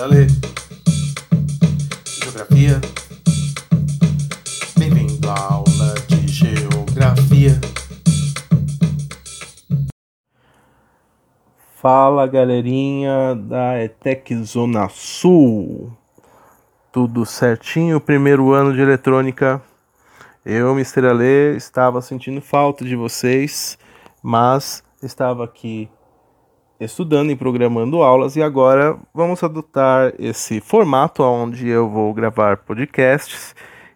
Ale. Geografia. Bem-vindo à aula de Geografia. Fala galerinha da ETEC Zona Sul. Tudo certinho? Primeiro ano de eletrônica. Eu, Mr. Ale, estava sentindo falta de vocês, mas estava aqui estudando e programando aulas e agora vamos adotar esse formato onde eu vou gravar podcasts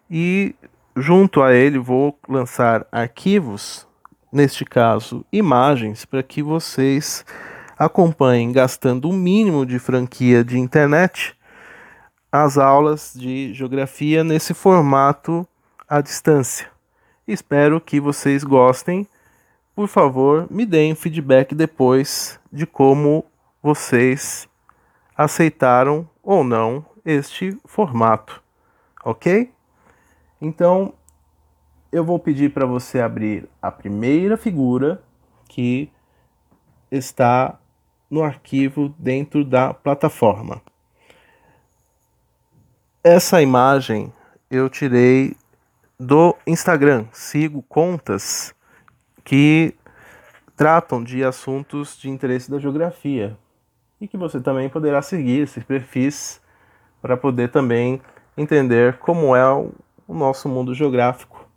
e junto a ele vou lançar arquivos, neste caso imagens, para que vocês acompanhem gastando o mínimo de franquia de internet as aulas de geografia nesse formato à distância. Espero que vocês gostem por favor, me deem feedback depois de como vocês aceitaram ou não este formato, ok? Então, eu vou pedir para você abrir a primeira figura que está no arquivo dentro da plataforma. Essa imagem eu tirei do Instagram. Sigo contas que tratam de assuntos de interesse da geografia e que você também poderá seguir esses perfis para poder também entender como é o nosso mundo geográfico.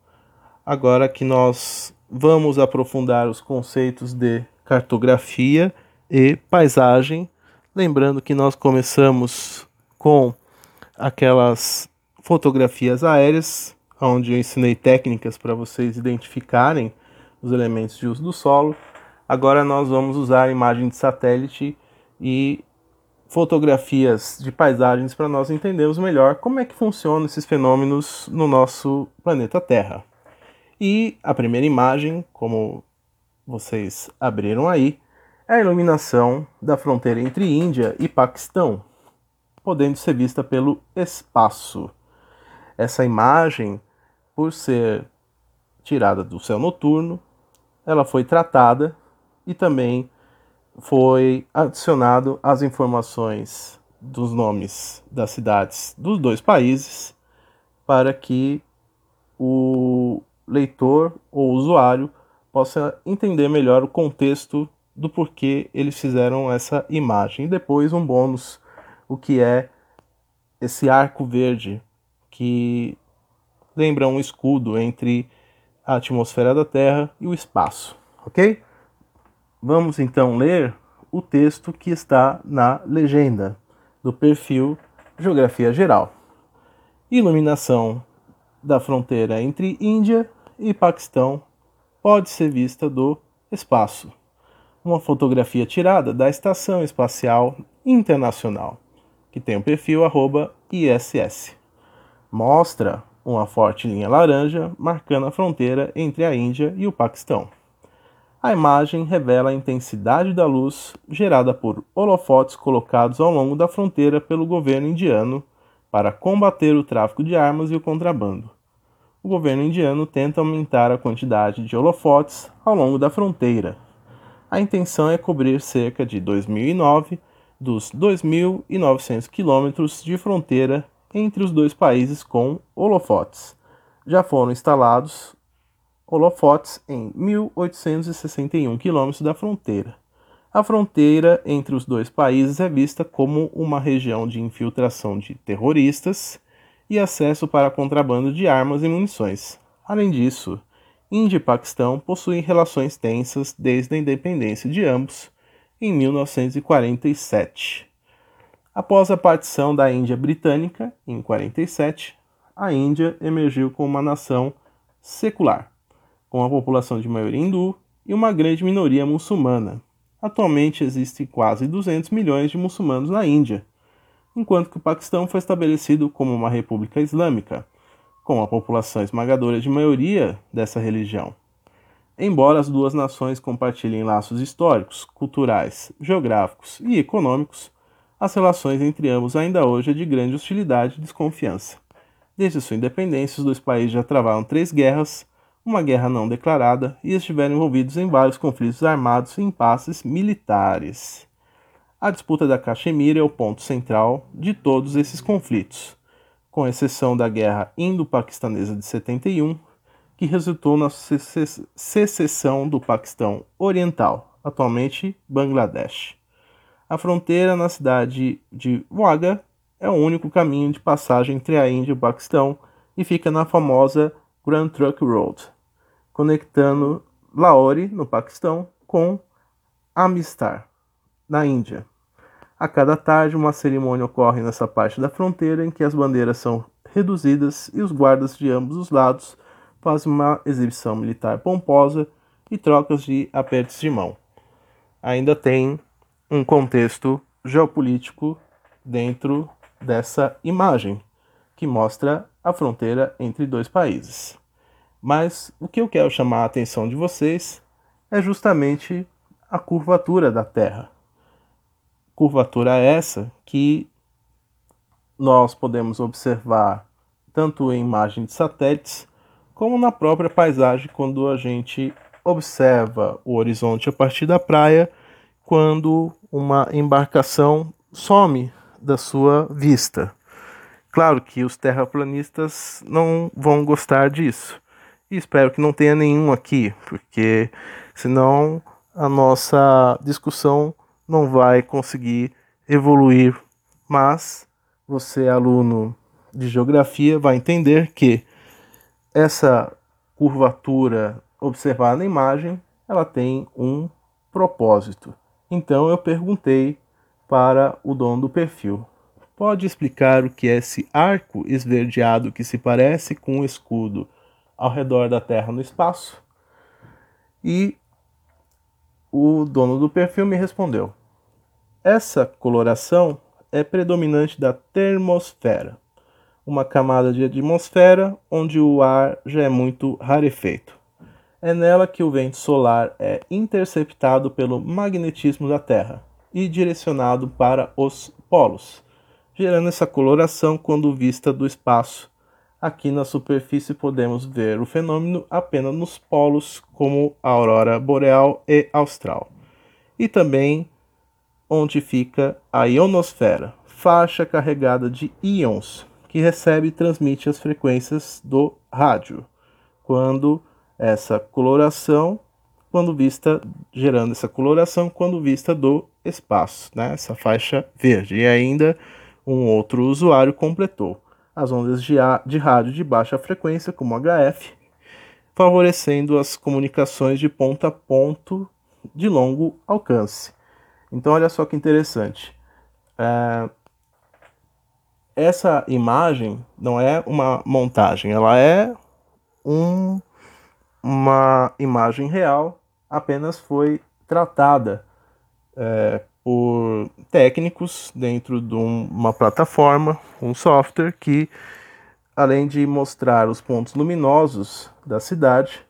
Agora que nós vamos aprofundar os conceitos de cartografia e paisagem, lembrando que nós começamos com aquelas fotografias aéreas, onde eu ensinei técnicas para vocês identificarem os elementos de uso do solo. Agora nós vamos usar imagem de satélite e fotografias de paisagens para nós entendermos melhor como é que funcionam esses fenômenos no nosso planeta Terra. E a primeira imagem, como vocês abriram aí, é a iluminação da fronteira entre Índia e Paquistão, podendo ser vista pelo espaço. Essa imagem, por ser tirada do céu noturno, ela foi tratada e também foi adicionado as informações dos nomes das cidades dos dois países para que o leitor ou usuário possa entender melhor o contexto do porquê eles fizeram essa imagem. E depois um bônus, o que é esse arco verde que lembra um escudo entre a atmosfera da Terra e o espaço, ok? Vamos então ler o texto que está na legenda do perfil Geografia Geral. Iluminação da fronteira entre Índia e Paquistão pode ser vista do espaço. Uma fotografia tirada da Estação Espacial Internacional, que tem o perfil ISS. Mostra uma forte linha laranja marcando a fronteira entre a Índia e o Paquistão. A imagem revela a intensidade da luz gerada por holofotes colocados ao longo da fronteira pelo governo indiano para combater o tráfico de armas e o contrabando. O governo indiano tenta aumentar a quantidade de holofotes ao longo da fronteira. A intenção é cobrir cerca de 2009 dos 2.900 quilômetros de fronteira entre os dois países com holofotes. Já foram instalados holofotes em 1861 quilômetros da fronteira. A fronteira entre os dois países é vista como uma região de infiltração de terroristas e acesso para contrabando de armas e munições. Além disso, Índia e Paquistão possuem relações tensas desde a independência de ambos em 1947. Após a partição da Índia Britânica, em 47, a Índia emergiu como uma nação secular, com a população de maioria hindu e uma grande minoria muçulmana. Atualmente existem quase 200 milhões de muçulmanos na Índia, enquanto que o Paquistão foi estabelecido como uma república islâmica, com a população esmagadora de maioria dessa religião. Embora as duas nações compartilhem laços históricos, culturais, geográficos e econômicos, as relações entre ambos ainda hoje é de grande hostilidade e desconfiança. Desde sua independência, os dois países já travaram três guerras, uma guerra não declarada, e estiveram envolvidos em vários conflitos armados e impasses militares. A disputa da Caxemira é o ponto central de todos esses conflitos, com exceção da Guerra Indo-Paquistanesa de 71, que resultou na secessão do Paquistão Oriental, atualmente Bangladesh. A fronteira na cidade de Wagah é o único caminho de passagem entre a Índia e o Paquistão e fica na famosa Grand Trunk Road, conectando Lahore, no Paquistão, com Amistar, na Índia. A cada tarde, uma cerimônia ocorre nessa parte da fronteira em que as bandeiras são reduzidas e os guardas de ambos os lados fazem uma exibição militar pomposa e trocas de apertos de mão. Ainda tem um contexto geopolítico dentro dessa imagem, que mostra a fronteira entre dois países. Mas o que eu quero chamar a atenção de vocês é justamente a curvatura da Terra. Curvatura essa que nós podemos observar tanto em imagem de satélites como na própria paisagem quando a gente observa o horizonte a partir da praia, quando uma embarcação some da sua vista. Claro que os terraplanistas não vão gostar disso. E espero que não tenha nenhum aqui, porque senão a nossa discussão não vai conseguir evoluir. Mas você, aluno de geografia, vai entender que essa curvatura observada na imagem, ela tem um propósito. Então eu perguntei para o dono do perfil. Pode explicar o que é esse arco esverdeado que se parece com um escudo ao redor da Terra no espaço? E o dono do perfil me respondeu: Essa coloração é predominante da termosfera, uma camada de atmosfera onde o ar já é muito rarefeito. É nela que o vento solar é interceptado pelo magnetismo da Terra e direcionado para os polos, gerando essa coloração quando vista do espaço. Aqui na superfície podemos ver o fenômeno apenas nos polos, como a aurora boreal e austral. E também onde fica a ionosfera, faixa carregada de íons, que recebe e transmite as frequências do rádio, quando essa coloração quando vista, gerando essa coloração quando vista do espaço, né? essa faixa verde. E ainda um outro usuário completou as ondas de, de rádio de baixa frequência, como HF, favorecendo as comunicações de ponto a ponto de longo alcance. Então, olha só que interessante. É, essa imagem não é uma montagem, ela é um, uma imagem real apenas foi tratada é, por técnicos dentro de uma plataforma, um software que, além de mostrar os pontos luminosos da cidade,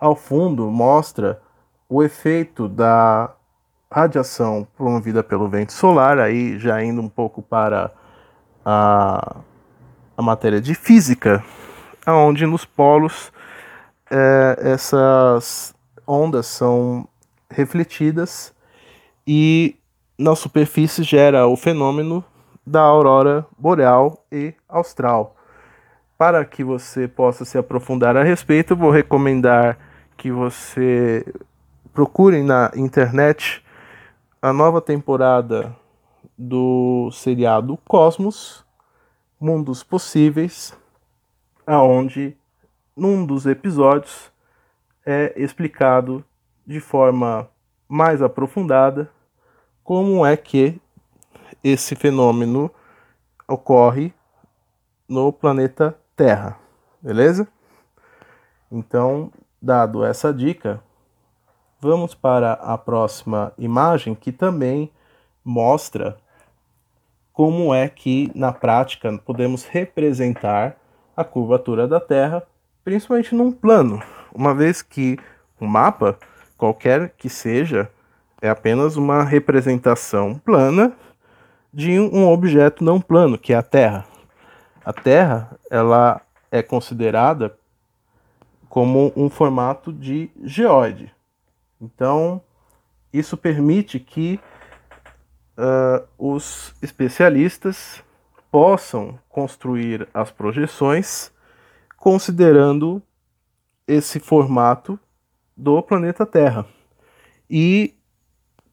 ao fundo mostra o efeito da radiação promovida pelo vento solar, aí já indo um pouco para a, a matéria de física, onde nos polos é, essas ondas são refletidas e na superfície gera o fenômeno da aurora boreal e austral. Para que você possa se aprofundar a respeito, vou recomendar que você procure na internet a nova temporada do seriado Cosmos, Mundos Possíveis, aonde num dos episódios é explicado de forma mais aprofundada como é que esse fenômeno ocorre no planeta Terra, beleza? Então, dado essa dica, vamos para a próxima imagem que também mostra como é que na prática podemos representar a curvatura da Terra, principalmente num plano, uma vez que o mapa, qualquer que seja, é apenas uma representação plana de um objeto não plano, que é a Terra. A Terra, ela é considerada como um formato de geóide. Então, isso permite que uh, os especialistas possam construir as projeções considerando esse formato do planeta Terra. E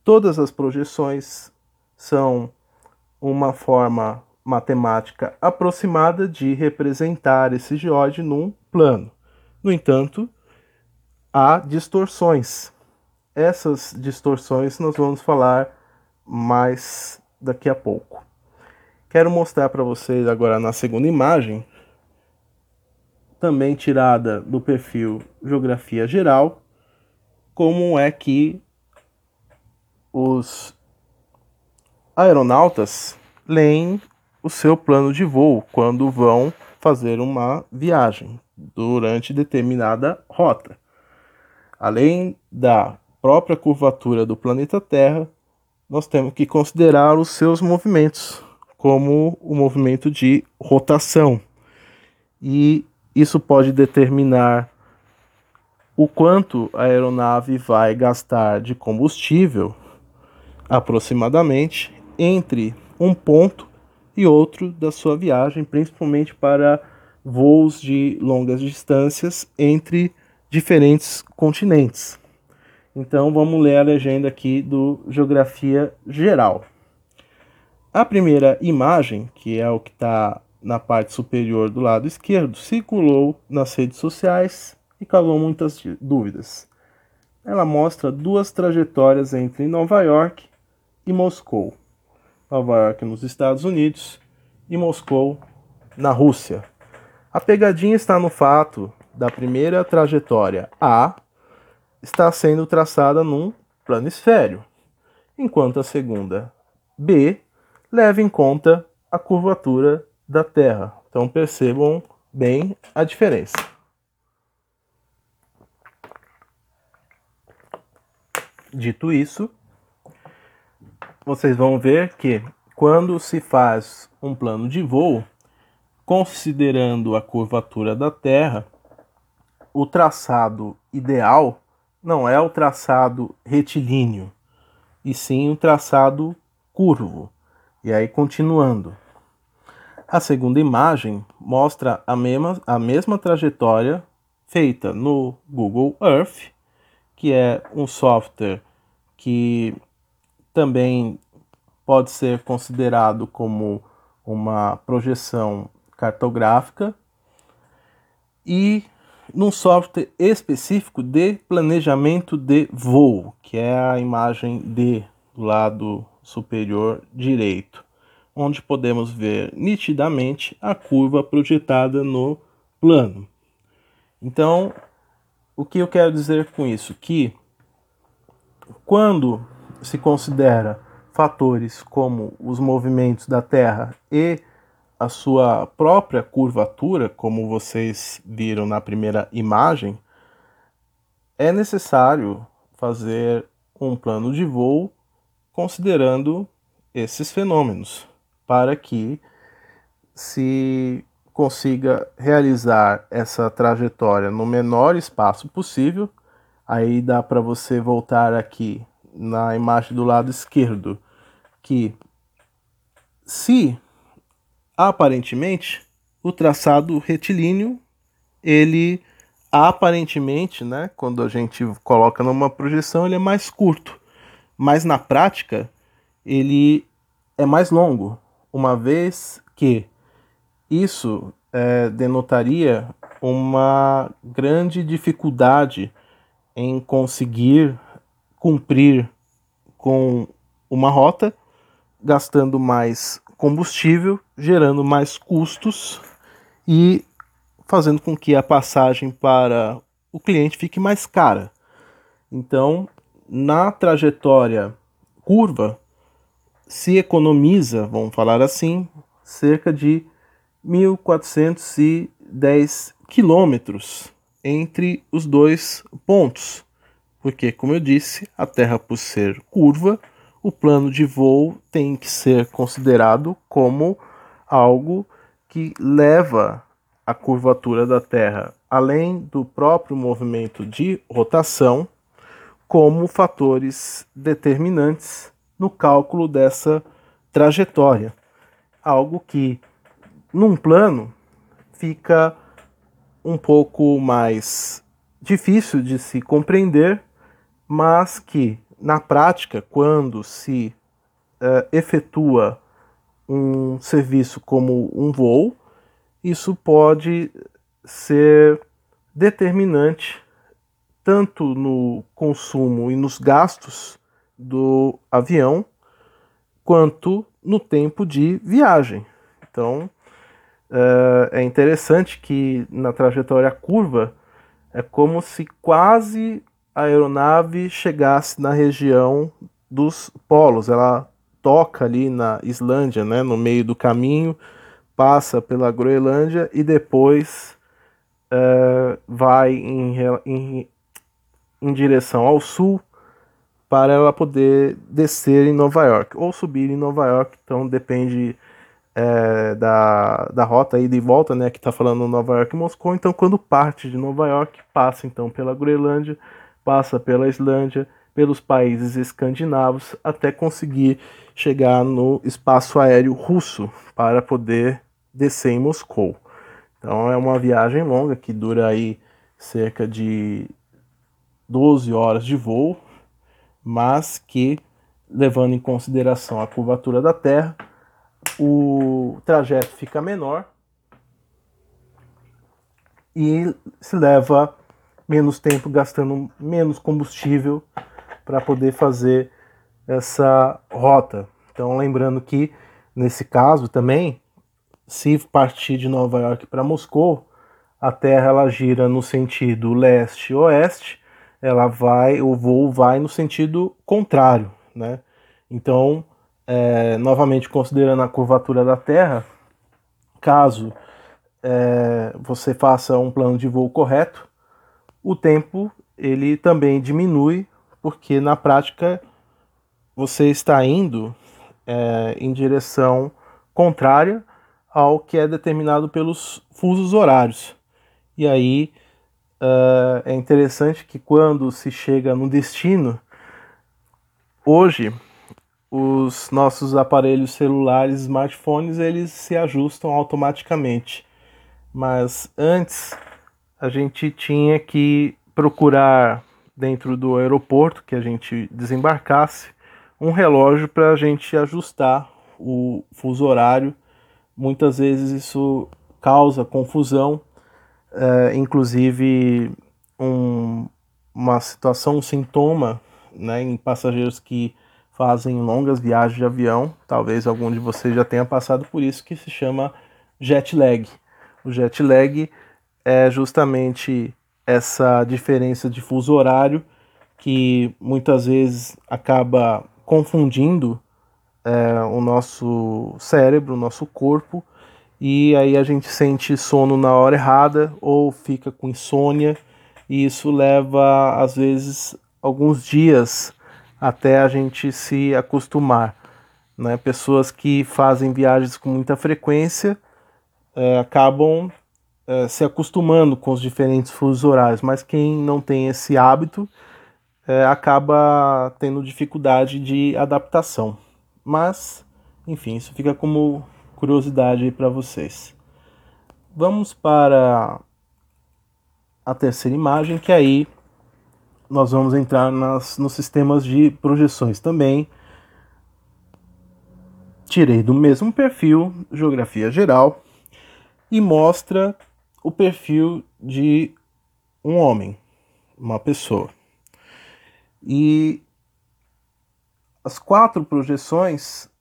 todas as projeções são uma forma matemática aproximada de representar esse geóide num plano. No entanto, há distorções. Essas distorções nós vamos falar mais daqui a pouco. Quero mostrar para vocês agora na segunda imagem, também tirada do perfil Geografia Geral, como é que os aeronautas leem o seu plano de voo quando vão fazer uma viagem durante determinada rota. Além da própria curvatura do planeta Terra, nós temos que considerar os seus movimentos, como o movimento de rotação. E isso pode determinar o quanto a aeronave vai gastar de combustível, aproximadamente, entre um ponto e outro da sua viagem, principalmente para voos de longas distâncias entre diferentes continentes. Então vamos ler a legenda aqui do Geografia Geral. A primeira imagem, que é o que está na parte superior do lado esquerdo, circulou nas redes sociais e causou muitas dúvidas. Ela mostra duas trajetórias entre Nova York e Moscou. Nova York nos Estados Unidos e Moscou na Rússia. A pegadinha está no fato da primeira trajetória A está sendo traçada num planisfério, enquanto a segunda B leve em conta a curvatura da Terra. Então percebam bem a diferença. Dito isso, vocês vão ver que quando se faz um plano de voo, considerando a curvatura da Terra, o traçado ideal não é o traçado retilíneo, e sim o traçado curvo. E aí, continuando. A segunda imagem mostra a mesma, a mesma trajetória feita no Google Earth, que é um software que também pode ser considerado como uma projeção cartográfica e num software específico de planejamento de voo, que é a imagem D do lado superior direito, onde podemos ver nitidamente a curva projetada no plano. Então, o que eu quero dizer com isso? Que quando se considera fatores como os movimentos da Terra e a sua própria curvatura, como vocês viram na primeira imagem, é necessário fazer um plano de voo considerando esses fenômenos, para que se consiga realizar essa trajetória no menor espaço possível. Aí dá para você voltar aqui na imagem do lado esquerdo, que se aparentemente o traçado retilíneo ele aparentemente, né, quando a gente coloca numa projeção, ele é mais curto mas na prática ele é mais longo, uma vez que isso é, denotaria uma grande dificuldade em conseguir cumprir com uma rota, gastando mais combustível, gerando mais custos e fazendo com que a passagem para o cliente fique mais cara. Então, na trajetória curva se economiza, vamos falar assim, cerca de 1.410 quilômetros entre os dois pontos, porque, como eu disse, a Terra, por ser curva, o plano de voo tem que ser considerado como algo que leva a curvatura da Terra, além do próprio movimento de rotação, como fatores determinantes no cálculo dessa trajetória. Algo que, num plano, fica um pouco mais difícil de se compreender, mas que, na prática, quando se uh, efetua um serviço como um voo, isso pode ser determinante tanto no consumo e nos gastos do avião, quanto no tempo de viagem. Então, é interessante que na trajetória curva é como se quase a aeronave chegasse na região dos polos. Ela toca ali na Islândia, né, no meio do caminho, passa pela Groenlândia e depois é, vai em, em, em direção ao sul para ela poder descer em Nova York ou subir em Nova York. Então depende é, da, da rota aí de volta, né? Que está falando Nova York e Moscou. Então quando parte de Nova York, passa então pela Groenlândia, passa pela Islândia, pelos países escandinavos, até conseguir chegar no espaço aéreo russo para poder descer em Moscou. Então é uma viagem longa que dura aí cerca de 12 horas de voo, mas que, levando em consideração a curvatura da Terra, o trajeto fica menor e se leva menos tempo gastando menos combustível para poder fazer essa rota. Então, lembrando que nesse caso também, se partir de Nova York para Moscou, a Terra ela gira no sentido leste-oeste ela vai, o voo vai no sentido contrário, né? Então, é, novamente considerando a curvatura da Terra, caso é, você faça um plano de voo correto, o tempo ele também diminui, porque na prática você está indo é, em direção contrária ao que é determinado pelos fusos horários. E aí Uh, é interessante que quando se chega no destino, hoje os nossos aparelhos celulares, smartphones, eles se ajustam automaticamente. Mas antes a gente tinha que procurar dentro do aeroporto que a gente desembarcasse um relógio para a gente ajustar o fuso horário. Muitas vezes isso causa confusão é, inclusive um, uma situação, um sintoma né, em passageiros que fazem longas viagens de avião, talvez algum de vocês já tenha passado por isso, que se chama jet lag. O jet lag é justamente essa diferença de fuso horário que muitas vezes acaba confundindo é, o nosso cérebro, o nosso corpo, e aí a gente sente sono na hora errada ou fica com insônia e isso leva às vezes alguns dias até a gente se acostumar. Né? Pessoas que fazem viagens com muita frequência é, acabam é, se acostumando com os diferentes fusos horários, mas quem não tem esse hábito é, acaba tendo dificuldade de adaptação. Mas, enfim, isso fica como curiosidade para vocês. Vamos para a terceira imagem, que aí nós vamos entrar nas, nos sistemas de projeções também. Tirei do mesmo perfil, geografia geral, e mostra o perfil de um homem, uma pessoa. E as quatro projeções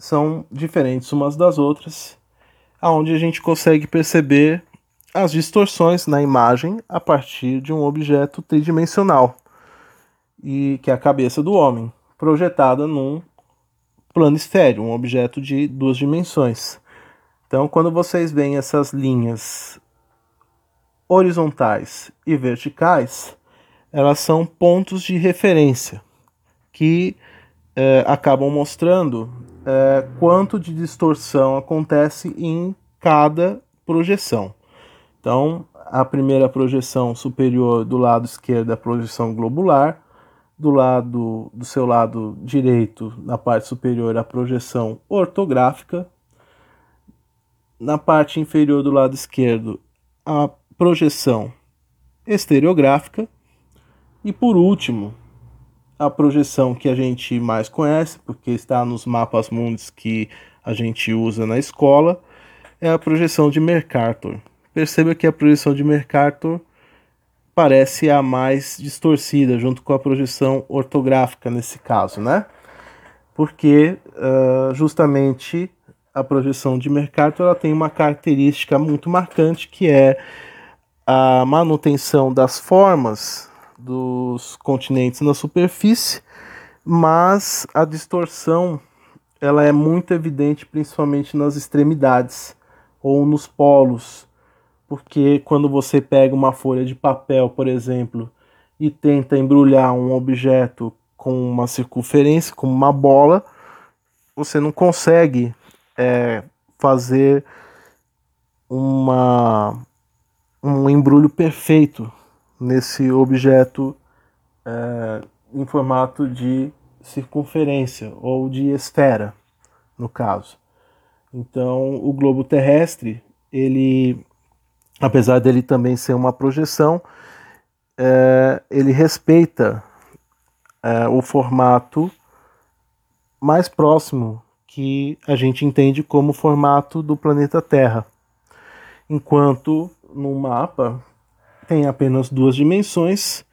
são diferentes umas das outras, aonde a gente consegue perceber as distorções na imagem a partir de um objeto tridimensional, e que é a cabeça do homem, projetada num plano estéreo, um objeto de duas dimensões. Então, quando vocês veem essas linhas horizontais e verticais, elas são pontos de referência que eh, acabam mostrando é, quanto de distorção acontece em cada projeção. Então, a primeira projeção superior do lado esquerdo é a projeção globular, do lado do seu lado direito, na parte superior, a projeção ortográfica, na parte inferior do lado esquerdo, a projeção estereográfica e por último, a projeção que a gente mais conhece, porque está nos mapas mundos que a gente usa na escola, é a projeção de Mercator. Perceba que a projeção de Mercator parece a mais distorcida, junto com a projeção ortográfica nesse caso, né? Porque uh, justamente a projeção de Mercator ela tem uma característica muito marcante que é a manutenção das formas dos continentes na superfície, mas a distorção ela é muito evidente principalmente nas extremidades ou nos polos porque quando você pega uma folha de papel, por exemplo, e tenta embrulhar um objeto com uma circunferência, como uma bola, você não consegue é, fazer uma, um embrulho perfeito nesse objeto é, em formato de circunferência ou de esfera, no caso. Então, o globo terrestre ele apesar dele também ser uma projeção, é, ele respeita é, o formato mais próximo que a gente entende como formato do planeta Terra. Enquanto no mapa tem apenas duas dimensões,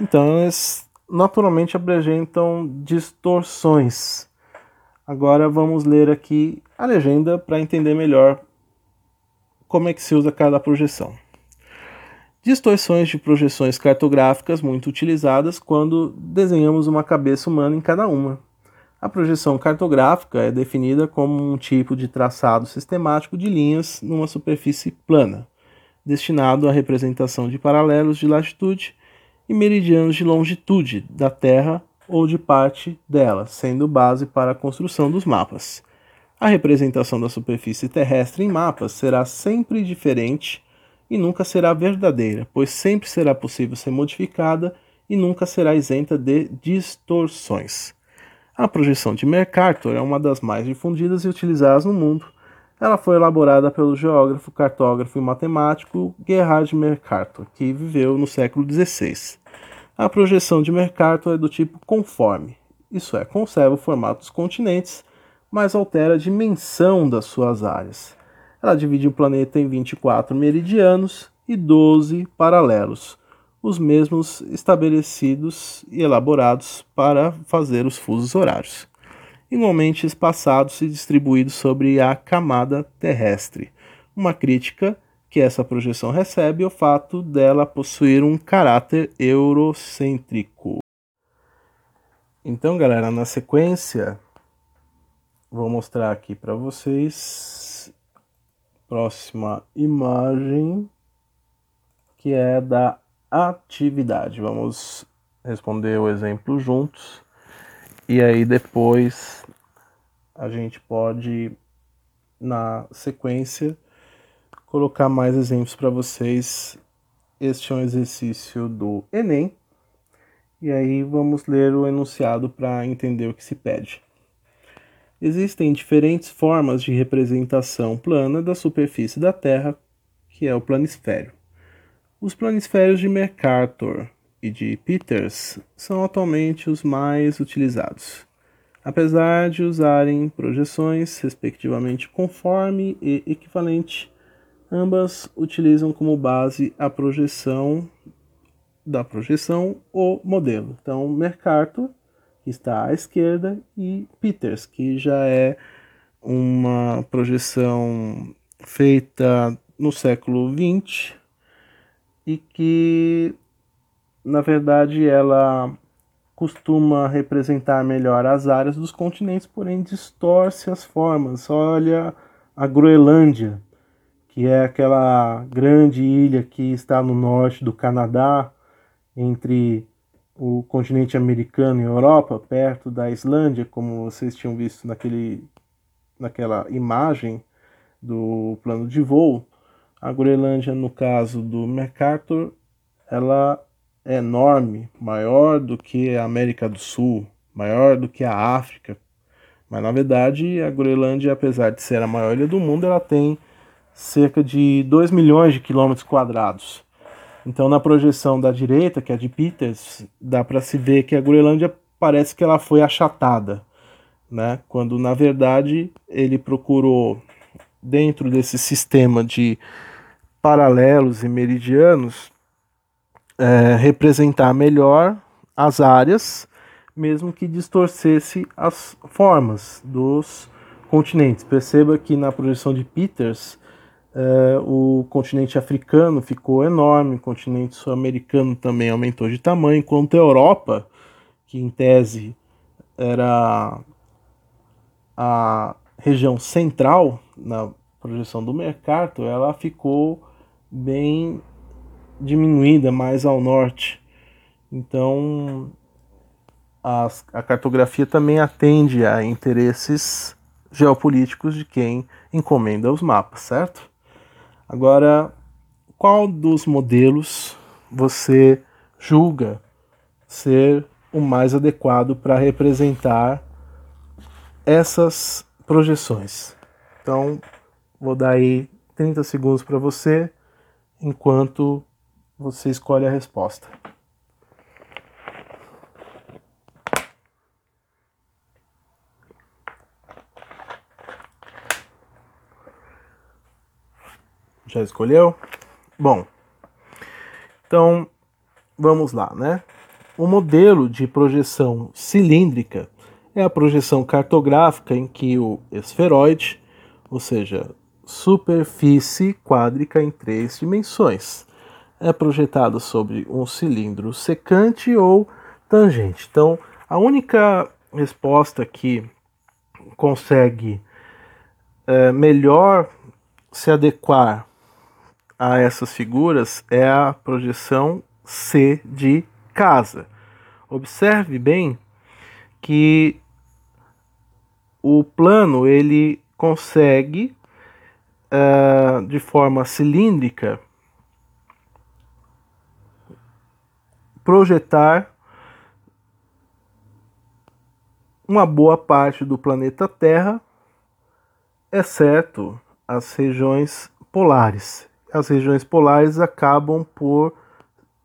então elas naturalmente apresentam distorções. Agora vamos ler aqui a legenda para entender melhor como é que se usa cada projeção. Distorções de projeções cartográficas muito utilizadas quando desenhamos uma cabeça humana em cada uma. A projeção cartográfica é definida como um tipo de traçado sistemático de linhas numa superfície plana, destinado à representação de paralelos de latitude e meridianos de longitude da Terra ou de parte dela, sendo base para a construção dos mapas. A representação da superfície terrestre em mapas será sempre diferente e nunca será verdadeira, pois sempre será possível ser modificada e nunca será isenta de distorções. A projeção de Mercator é uma das mais difundidas e utilizadas no mundo. Ela foi elaborada pelo geógrafo, cartógrafo e matemático Gerhard Mercator, que viveu no século XVI. A projeção de Mercator é do tipo conforme, isso é, conserva o formato dos continentes mas altera a dimensão das suas áreas. Ela divide o planeta em 24 meridianos e 12 paralelos, os mesmos estabelecidos e elaborados para fazer os fusos horários, igualmente espaçados e distribuídos sobre a camada terrestre. Uma crítica que essa projeção recebe é o fato dela possuir um caráter eurocêntrico. Então, galera, na sequência, Vou mostrar aqui para vocês. Próxima imagem, que é da atividade. Vamos responder o exemplo juntos. E aí depois a gente pode, na sequência, colocar mais exemplos para vocês. Este é um exercício do Enem. E aí vamos ler o enunciado para entender o que se pede. Existem diferentes formas de representação plana da superfície da Terra, que é o planisfério. Os planisférios de Mercator e de Peters são atualmente os mais utilizados, apesar de usarem projeções respectivamente conforme e equivalente. Ambas utilizam como base a projeção da projeção o modelo. Então, Mercator que está à esquerda, e Peters, que já é uma projeção feita no século XX e que, na verdade, ela costuma representar melhor as áreas dos continentes, porém distorce as formas. Olha a Groenlândia, que é aquela grande ilha que está no norte do Canadá, entre o continente americano e Europa, perto da Islândia, como vocês tinham visto naquele, naquela imagem do plano de voo, a Groenlândia, no caso do Mercator, ela enorme, maior do que a América do Sul, maior do que a África. Mas na verdade, a Groenlândia, apesar de ser a maior ilha do mundo, ela tem cerca de 2 milhões de quilômetros quadrados. Então, na projeção da direita, que é a de Peters, dá para se ver que a Groenlândia parece que ela foi achatada, né? Quando na verdade ele procurou dentro desse sistema de paralelos e meridianos é, representar melhor as áreas, mesmo que distorcesse as formas dos continentes. Perceba que na projeção de Peters, é, o continente africano ficou enorme, o continente sul-americano também aumentou de tamanho, enquanto a Europa, que em tese era a região central na projeção do Mercator, ela ficou bem diminuída mais ao norte. Então, a, a cartografia também atende a interesses geopolíticos de quem encomenda os mapas, certo? Agora, qual dos modelos você julga ser o mais adequado para representar essas projeções? Então, vou dar aí 30 segundos para você enquanto você escolhe a resposta. Já escolheu? Bom, então vamos lá, né? O modelo de projeção cilíndrica é a projeção cartográfica em que o esferoide, ou seja, superfície quádrica em três dimensões, é projetado sobre um cilindro secante ou tangente. Então, a única resposta que consegue é, melhor se adequar a essas figuras é a projeção C de casa. Observe bem que o plano ele consegue uh, de forma cilíndrica projetar uma boa parte do planeta Terra, exceto as regiões polares. As regiões polares acabam por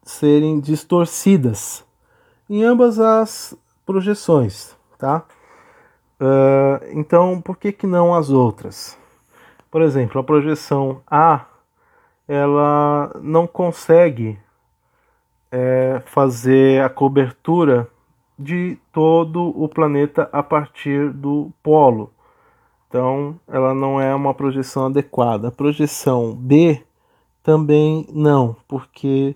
serem distorcidas em ambas as projeções, tá? Uh, então, por que, que não as outras? Por exemplo, a projeção A ela não consegue é, fazer a cobertura de todo o planeta a partir do polo. Então, ela não é uma projeção adequada. A projeção B também não, porque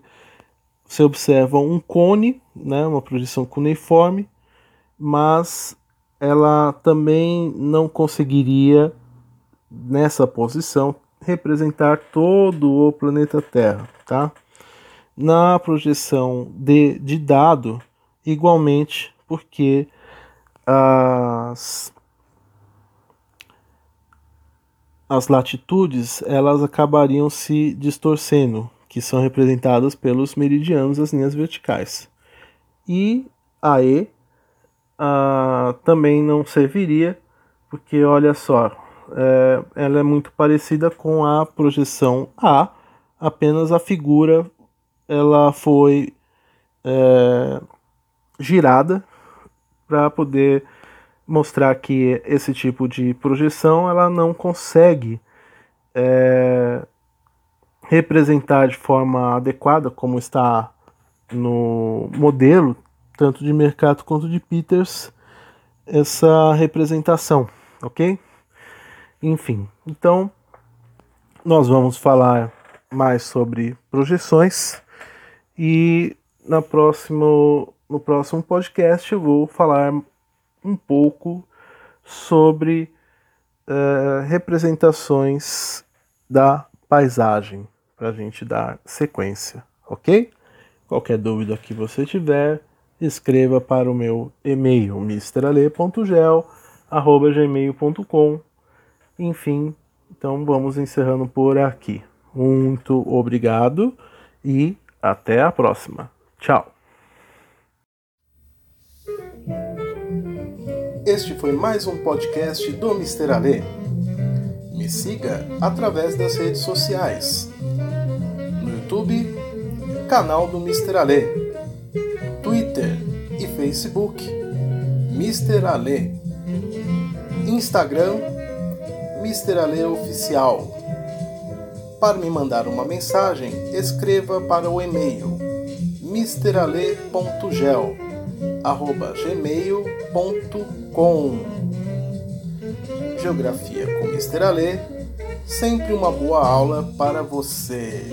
você observa um cone, né, uma projeção cuneiforme, mas ela também não conseguiria, nessa posição, representar todo o planeta Terra, tá? Na projeção de, de dado, igualmente, porque as, as latitudes elas acabariam se distorcendo, que são representadas pelos meridianos, as linhas verticais. E a E a, também não serviria, porque olha só, é, ela é muito parecida com a projeção A, apenas a figura ela foi é, girada para poder mostrar que esse tipo de projeção ela não consegue é, representar de forma adequada como está no modelo tanto de Mercato quanto de Peters essa representação, ok? Enfim, então nós vamos falar mais sobre projeções e na próximo, no próximo podcast eu vou falar um pouco sobre uh, representações da paisagem para a gente dar sequência, ok? Qualquer dúvida que você tiver, escreva para o meu e-mail misterale.gel@gmail.com. Enfim, então vamos encerrando por aqui. Muito obrigado e até a próxima. Tchau. Este foi mais um podcast do Mister Alê. Me siga através das redes sociais. No YouTube, canal do Mister Alê. Twitter e Facebook, Mister Alê. Instagram, Mister Alê Oficial. Para me mandar uma mensagem, escreva para o e-mail misterale.gel@gmail.com. Geografia com Mister Alê, sempre uma boa aula para você.